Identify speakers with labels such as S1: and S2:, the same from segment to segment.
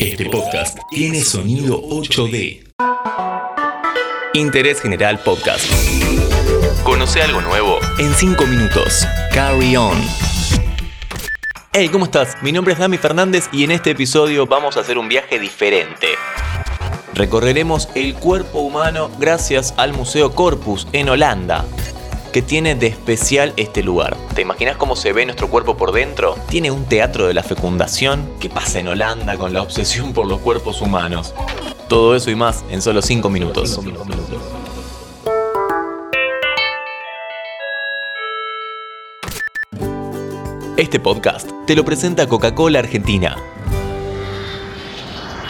S1: Este podcast tiene sonido 8D. Interés General Podcast. Conoce algo nuevo en 5 minutos. Carry on. Hey, ¿cómo estás? Mi nombre es Dami Fernández y en este episodio vamos a hacer un viaje diferente. Recorreremos el cuerpo humano gracias al Museo Corpus en Holanda. ¿Qué tiene de especial este lugar? ¿Te imaginas cómo se ve nuestro cuerpo por dentro? Tiene un teatro de la fecundación. ¿Qué pasa en Holanda con la obsesión por los cuerpos humanos? Todo eso y más en solo 5 minutos. Este podcast te lo presenta Coca-Cola Argentina.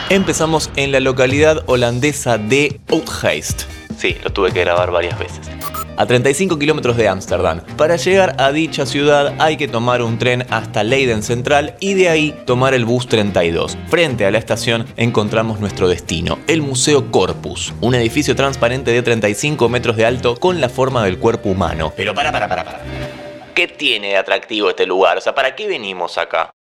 S1: Empezamos en la localidad holandesa de Utrecht. Sí, lo tuve que grabar varias veces a 35 kilómetros de Ámsterdam. Para llegar a dicha ciudad hay que tomar un tren hasta Leiden Central y de ahí tomar el bus 32. Frente a la estación encontramos nuestro destino, el Museo Corpus, un edificio transparente de 35 metros de alto con la forma del cuerpo humano. Pero para, para, para, para. ¿Qué tiene de atractivo este lugar? O sea, ¿para qué venimos acá?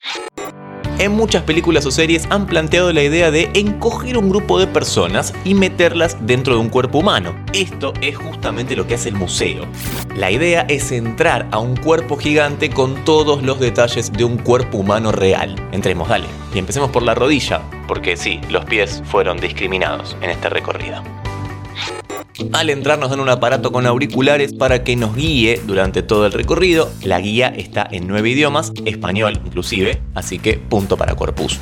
S1: En muchas películas o series han planteado la idea de encoger un grupo de personas y meterlas dentro de un cuerpo humano. Esto es justamente lo que hace el museo. La idea es entrar a un cuerpo gigante con todos los detalles de un cuerpo humano real. Entremos, dale. Y empecemos por la rodilla, porque sí, los pies fueron discriminados en este recorrido. Al entrar nos dan un aparato con auriculares para que nos guíe durante todo el recorrido. La guía está en nueve idiomas, español inclusive, así que punto para Corpus.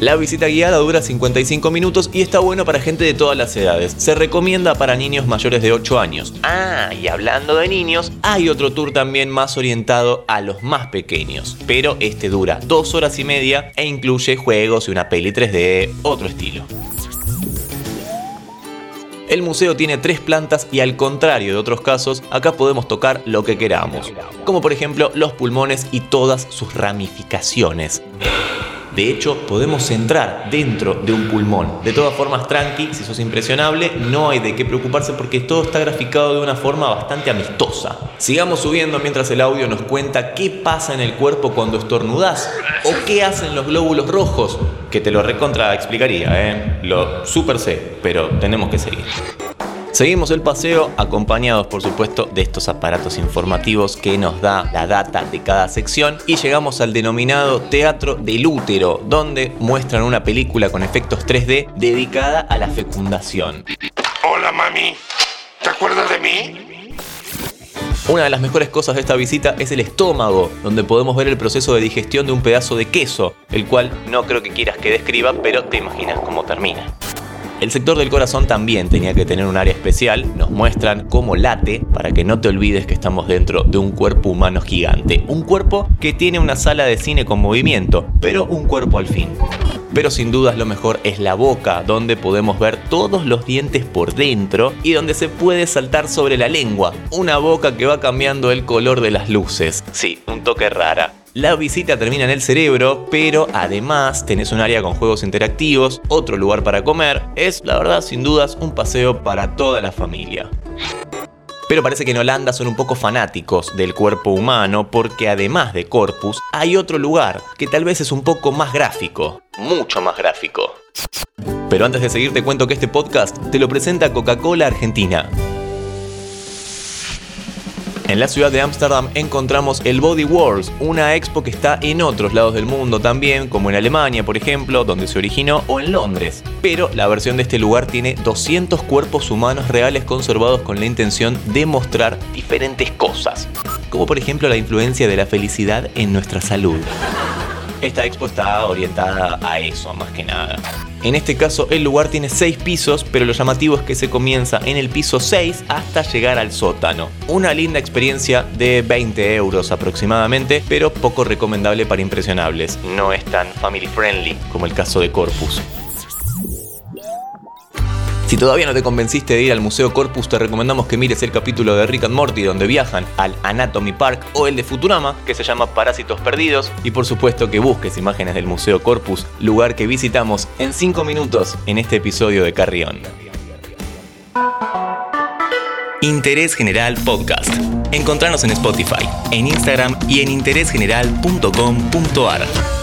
S1: La visita guiada dura 55 minutos y está bueno para gente de todas las edades. Se recomienda para niños mayores de 8 años. Ah, y hablando de niños, hay otro tour también más orientado a los más pequeños. Pero este dura 2 horas y media e incluye juegos y una peli 3D, otro estilo. El museo tiene tres plantas y al contrario de otros casos, acá podemos tocar lo que queramos, como por ejemplo los pulmones y todas sus ramificaciones. De hecho, podemos entrar dentro de un pulmón. De todas formas, tranqui, si sos impresionable, no hay de qué preocuparse porque todo está graficado de una forma bastante amistosa. Sigamos subiendo mientras el audio nos cuenta qué pasa en el cuerpo cuando estornudas o qué hacen los glóbulos rojos, que te lo recontra explicaría, ¿eh? Lo super sé, pero tenemos que seguir. Seguimos el paseo acompañados por supuesto de estos aparatos informativos que nos da la data de cada sección y llegamos al denominado Teatro del Útero, donde muestran una película con efectos 3D dedicada a la fecundación.
S2: Hola mami, ¿te acuerdas de mí?
S1: Una de las mejores cosas de esta visita es el estómago, donde podemos ver el proceso de digestión de un pedazo de queso, el cual no creo que quieras que describa, pero te imaginas cómo termina. El sector del corazón también tenía que tener un área especial. Nos muestran cómo late para que no te olvides que estamos dentro de un cuerpo humano gigante. Un cuerpo que tiene una sala de cine con movimiento, pero un cuerpo al fin. Pero sin dudas lo mejor es la boca, donde podemos ver todos los dientes por dentro y donde se puede saltar sobre la lengua. Una boca que va cambiando el color de las luces. Sí, un toque rara. La visita termina en el cerebro, pero además tenés un área con juegos interactivos, otro lugar para comer. Es, la verdad, sin dudas, un paseo para toda la familia. Pero parece que en Holanda son un poco fanáticos del cuerpo humano porque además de Corpus hay otro lugar que tal vez es un poco más gráfico, mucho más gráfico. Pero antes de seguir te cuento que este podcast te lo presenta Coca-Cola Argentina. En la ciudad de Ámsterdam encontramos el Body Wars, una expo que está en otros lados del mundo también, como en Alemania, por ejemplo, donde se originó, o en Londres. Pero la versión de este lugar tiene 200 cuerpos humanos reales conservados con la intención de mostrar diferentes cosas, como por ejemplo la influencia de la felicidad en nuestra salud. Esta expo está orientada a eso, más que nada. En este caso, el lugar tiene 6 pisos, pero lo llamativo es que se comienza en el piso 6 hasta llegar al sótano. Una linda experiencia de 20 euros aproximadamente, pero poco recomendable para impresionables. No es tan family friendly como el caso de Corpus. Si todavía no te convenciste de ir al Museo Corpus, te recomendamos que mires el capítulo de Rick and Morty donde viajan al Anatomy Park o el de Futurama, que se llama Parásitos Perdidos, y por supuesto que busques imágenes del Museo Corpus, lugar que visitamos en 5 minutos en este episodio de Carrión. Interés General Podcast. Encontrarnos en Spotify, en Instagram y en interésgeneral.com.ar.